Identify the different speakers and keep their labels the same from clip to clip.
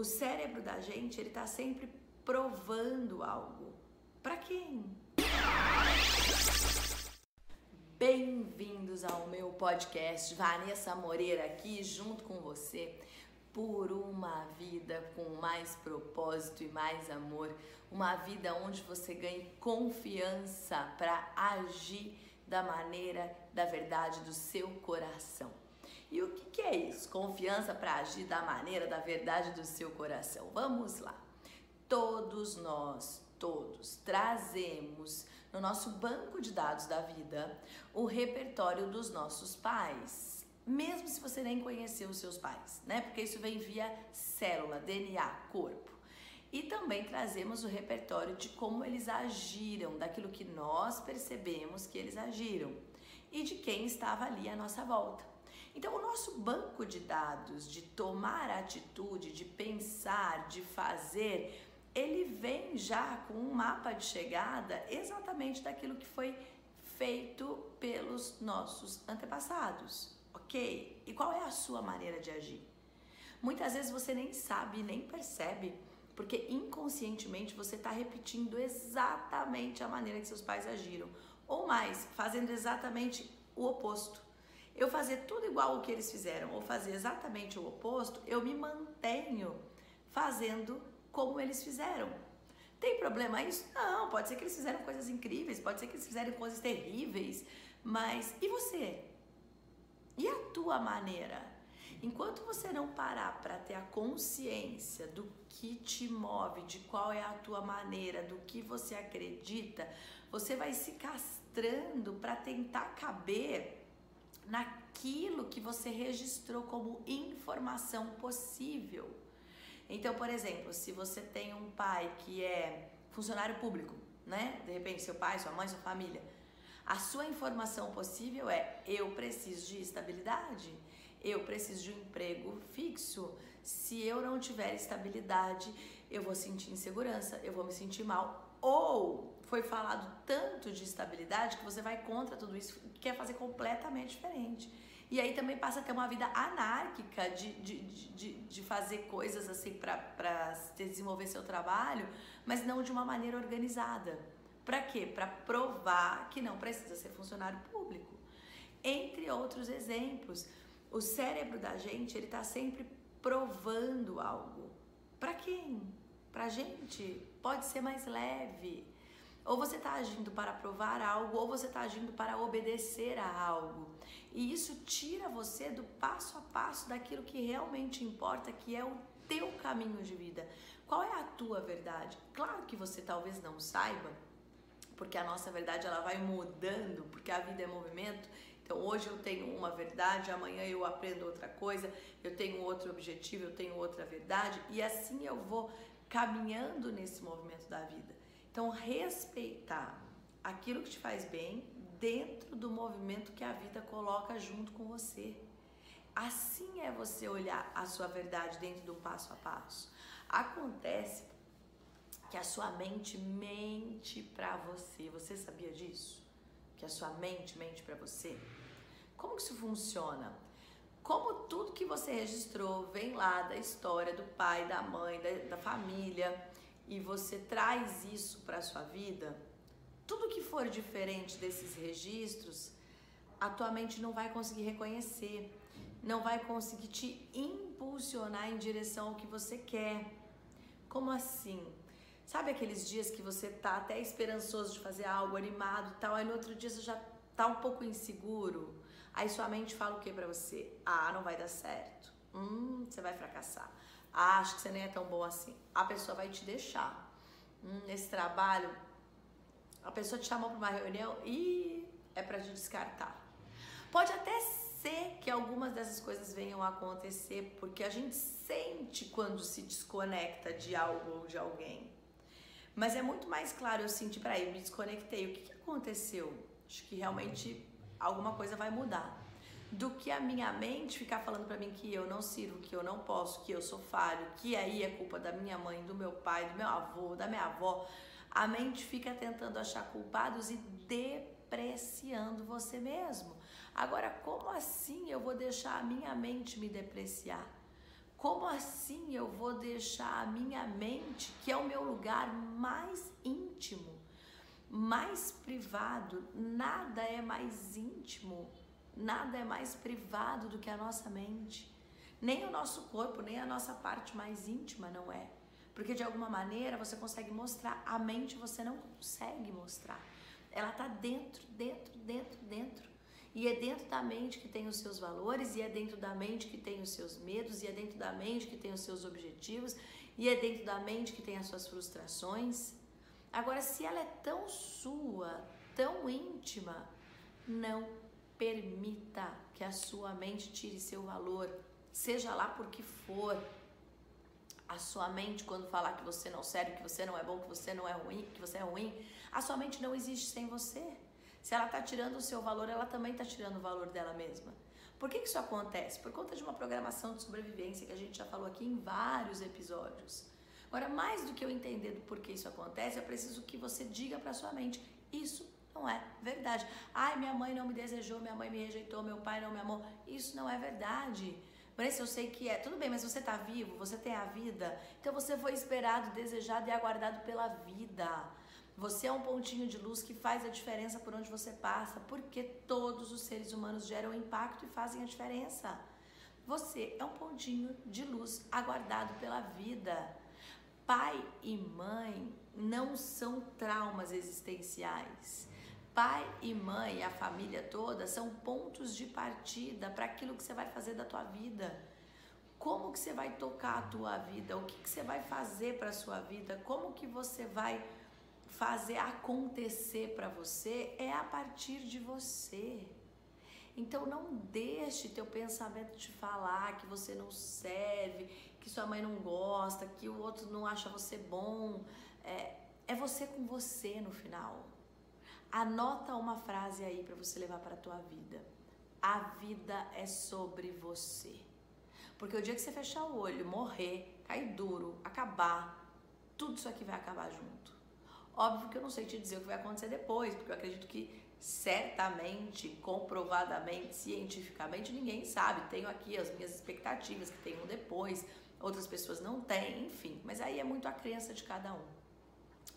Speaker 1: O cérebro da gente, ele tá sempre provando algo. Para quem? Bem-vindos ao meu podcast. Vanessa Moreira aqui junto com você por uma vida com mais propósito e mais amor, uma vida onde você ganhe confiança para agir da maneira da verdade do seu coração. E o que, que é isso? Confiança para agir da maneira da verdade do seu coração. Vamos lá. Todos nós, todos, trazemos no nosso banco de dados da vida o repertório dos nossos pais. Mesmo se você nem conheceu os seus pais, né? Porque isso vem via célula, DNA, corpo. E também trazemos o repertório de como eles agiram, daquilo que nós percebemos que eles agiram e de quem estava ali à nossa volta. Então, o nosso banco de dados de tomar atitude, de pensar, de fazer, ele vem já com um mapa de chegada exatamente daquilo que foi feito pelos nossos antepassados, ok? E qual é a sua maneira de agir? Muitas vezes você nem sabe, nem percebe, porque inconscientemente você está repetindo exatamente a maneira que seus pais agiram, ou mais, fazendo exatamente o oposto. Eu fazer tudo igual o que eles fizeram, ou fazer exatamente o oposto, eu me mantenho fazendo como eles fizeram. Tem problema isso? Não, pode ser que eles fizeram coisas incríveis, pode ser que eles fizeram coisas terríveis, mas e você? E a tua maneira? Enquanto você não parar para ter a consciência do que te move, de qual é a tua maneira, do que você acredita, você vai se castrando para tentar caber naquilo que você registrou como informação possível. Então, por exemplo, se você tem um pai que é funcionário público, né? De repente, seu pai, sua mãe, sua família. A sua informação possível é: eu preciso de estabilidade, eu preciso de um emprego fixo. Se eu não tiver estabilidade, eu vou sentir insegurança, eu vou me sentir mal. Ou foi falado tanto de estabilidade que você vai contra tudo isso quer fazer completamente diferente. E aí também passa a ter uma vida anárquica de, de, de, de fazer coisas assim para desenvolver seu trabalho, mas não de uma maneira organizada. Para quê? Para provar que não precisa ser funcionário público. Entre outros exemplos, o cérebro da gente ele está sempre provando algo. Para quem? Para gente. Pode ser mais leve. Ou você está agindo para provar algo, ou você está agindo para obedecer a algo. E isso tira você do passo a passo daquilo que realmente importa, que é o teu caminho de vida. Qual é a tua verdade? Claro que você talvez não saiba, porque a nossa verdade ela vai mudando, porque a vida é movimento. Então hoje eu tenho uma verdade, amanhã eu aprendo outra coisa, eu tenho outro objetivo, eu tenho outra verdade, e assim eu vou caminhando nesse movimento da vida. Então, respeitar aquilo que te faz bem dentro do movimento que a vida coloca junto com você. Assim é você olhar a sua verdade dentro do passo a passo. Acontece que a sua mente mente para você. Você sabia disso? Que a sua mente mente para você? Como que isso funciona? Como tudo que você registrou vem lá da história do pai, da mãe, da, da família, e você traz isso para a sua vida, tudo que for diferente desses registros, a tua mente não vai conseguir reconhecer, não vai conseguir te impulsionar em direção ao que você quer. Como assim? Sabe aqueles dias que você tá até esperançoso de fazer algo, animado e tal, aí no outro dia você já tá um pouco inseguro? Aí sua mente fala o que para você? Ah, não vai dar certo. Hum, você vai fracassar. Ah, acho que você nem é tão bom assim. A pessoa vai te deixar. Hum, nesse trabalho, a pessoa te chamou para uma reunião e é para te descartar. Pode até ser que algumas dessas coisas venham a acontecer porque a gente sente quando se desconecta de algo ou de alguém. Mas é muito mais claro eu sentir, peraí, me desconectei, o que, que aconteceu? Acho que realmente alguma coisa vai mudar do que a minha mente ficar falando para mim que eu não sirvo, que eu não posso, que eu sou falho, que aí é culpa da minha mãe, do meu pai, do meu avô, da minha avó. A mente fica tentando achar culpados e depreciando você mesmo. Agora, como assim eu vou deixar a minha mente me depreciar? Como assim eu vou deixar a minha mente, que é o meu lugar mais íntimo, mais privado? Nada é mais íntimo, nada é mais privado do que a nossa mente. Nem o nosso corpo, nem a nossa parte mais íntima não é. Porque de alguma maneira você consegue mostrar, a mente você não consegue mostrar. Ela tá dentro, dentro, dentro, dentro. E é dentro da mente que tem os seus valores, e é dentro da mente que tem os seus medos, e é dentro da mente que tem os seus objetivos, e é dentro da mente que tem as suas frustrações. Agora, se ela é tão sua, tão íntima, não permita que a sua mente tire seu valor, seja lá por que for a sua mente quando falar que você não serve, que você não é bom, que você não é ruim, que você é ruim, a sua mente não existe sem você. Se ela está tirando o seu valor, ela também está tirando o valor dela mesma. Por que, que isso acontece? Por conta de uma programação de sobrevivência que a gente já falou aqui em vários episódios. Agora, mais do que eu entender do porquê isso acontece, eu preciso que você diga para sua mente: isso não é verdade. Ai, minha mãe não me desejou, minha mãe me rejeitou, meu pai não me amou. Isso não é verdade. Vanessa, eu sei que é. Tudo bem, mas você está vivo, você tem a vida. Então você foi esperado, desejado e aguardado pela vida. Você é um pontinho de luz que faz a diferença por onde você passa, porque todos os seres humanos geram impacto e fazem a diferença. Você é um pontinho de luz aguardado pela vida. Pai e mãe não são traumas existenciais. Pai e mãe, a família toda, são pontos de partida para aquilo que você vai fazer da tua vida. Como que você vai tocar a tua vida? O que, que você vai fazer para a sua vida? Como que você vai fazer acontecer para você? É a partir de você. Então não deixe teu pensamento te falar que você não serve, que sua mãe não gosta, que o outro não acha você bom. É, é você com você no final. Anota uma frase aí para você levar para a tua vida. A vida é sobre você. Porque o dia que você fechar o olho, morrer, cair duro, acabar, tudo isso aqui vai acabar junto. Óbvio que eu não sei te dizer o que vai acontecer depois, porque eu acredito que certamente, comprovadamente, cientificamente, ninguém sabe. Tenho aqui as minhas expectativas que um depois, outras pessoas não têm, enfim. Mas aí é muito a crença de cada um.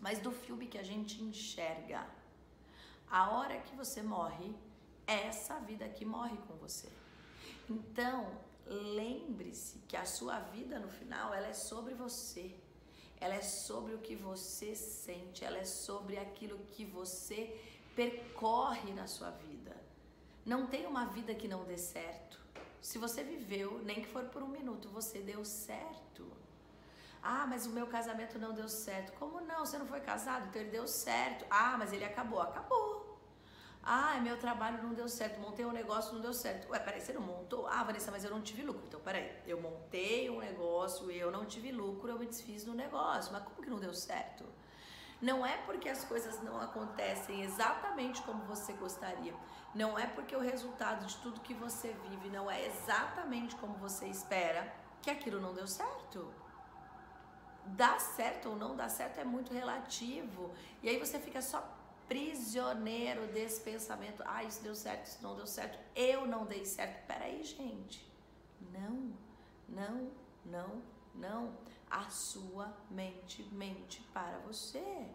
Speaker 1: Mas do filme que a gente enxerga, a hora que você morre, essa vida aqui morre com você. Então, lembre-se que a sua vida no final, ela é sobre você. Ela é sobre o que você sente, ela é sobre aquilo que você percorre na sua vida. Não tem uma vida que não dê certo. Se você viveu, nem que for por um minuto, você deu certo. Ah, mas o meu casamento não deu certo. Como não? Você não foi casado? Então ele deu certo. Ah, mas ele acabou. Acabou. Ah, meu trabalho não deu certo, montei um negócio, não deu certo. Ué, peraí, você não montou? Ah, Vanessa, mas eu não tive lucro. Então, peraí, eu montei um negócio, eu não tive lucro, eu me desfiz do negócio. Mas como que não deu certo? Não é porque as coisas não acontecem exatamente como você gostaria. Não é porque o resultado de tudo que você vive não é exatamente como você espera que aquilo não deu certo. Dar certo ou não dar certo é muito relativo. E aí você fica só prisioneiro desse pensamento. Ah, isso deu certo, isso não deu certo, eu não dei certo. Peraí, gente. Não, não, não, não. A sua mente mente para você.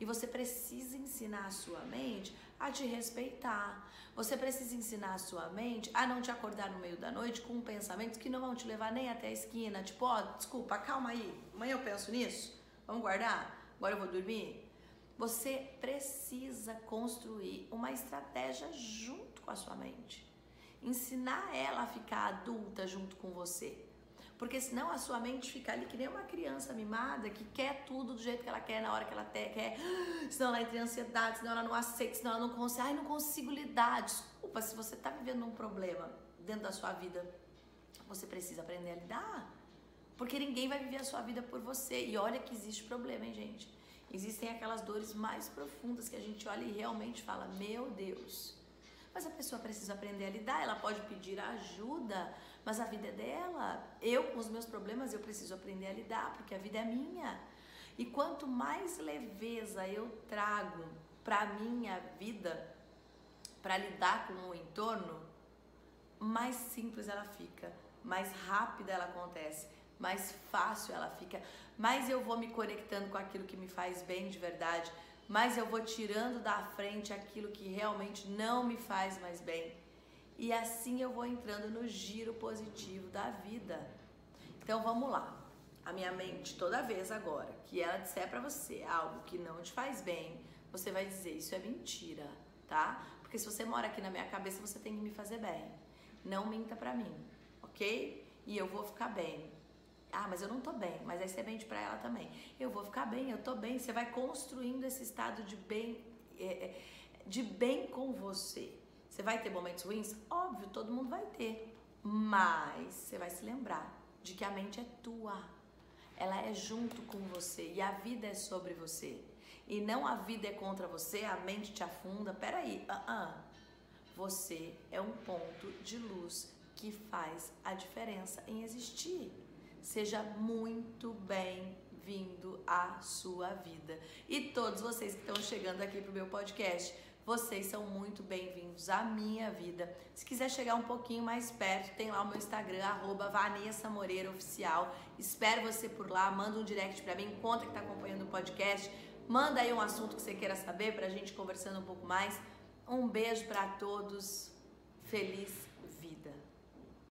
Speaker 1: E você precisa ensinar a sua mente a te respeitar. Você precisa ensinar a sua mente a não te acordar no meio da noite com pensamentos que não vão te levar nem até a esquina. Tipo, ó, oh, desculpa, calma aí. Amanhã eu penso nisso. Vamos guardar? Agora eu vou dormir? Você precisa construir uma estratégia junto com a sua mente. Ensinar ela a ficar adulta junto com você. Porque senão a sua mente fica ali que nem uma criança mimada que quer tudo do jeito que ela quer, na hora que ela quer. Senão ela entra em ansiedade, senão ela não aceita, senão ela não consegue. Ai, não consigo lidar. Desculpa, se você está vivendo um problema dentro da sua vida, você precisa aprender a lidar. Porque ninguém vai viver a sua vida por você. E olha que existe problema, hein, gente? Existem aquelas dores mais profundas que a gente olha e realmente fala: Meu Deus. Mas a pessoa precisa aprender a lidar, ela pode pedir ajuda, mas a vida é dela. Eu, com os meus problemas, eu preciso aprender a lidar, porque a vida é minha. E quanto mais leveza eu trago para minha vida, para lidar com o entorno, mais simples ela fica, mais rápida ela acontece, mais fácil ela fica, mais eu vou me conectando com aquilo que me faz bem de verdade, mais eu vou tirando da frente aquilo que realmente não me faz mais bem. E assim eu vou entrando no giro positivo da vida. Então vamos lá. A minha mente, toda vez agora que ela disser para você algo que não te faz bem, você vai dizer: Isso é mentira, tá? Porque se você mora aqui na minha cabeça, você tem que me fazer bem. Não minta pra mim, ok? E eu vou ficar bem. Ah, mas eu não tô bem. Mas aí você mente pra ela também. Eu vou ficar bem, eu tô bem. Você vai construindo esse estado de bem, é, é, de bem com você. Você vai ter momentos ruins? Óbvio, todo mundo vai ter. Mas você vai se lembrar de que a mente é tua. Ela é junto com você e a vida é sobre você. E não a vida é contra você, a mente te afunda. Peraí, uh -uh. você é um ponto de luz que faz a diferença em existir. Seja muito bem-vindo à sua vida. E todos vocês que estão chegando aqui para o meu podcast, vocês são muito bem-vindos à minha vida. Se quiser chegar um pouquinho mais perto, tem lá o meu Instagram, arroba Vanessa Moreira Oficial. Espero você por lá, manda um direct para mim, conta que está acompanhando o podcast, manda aí um assunto que você queira saber para a gente conversando um pouco mais. Um beijo para todos, feliz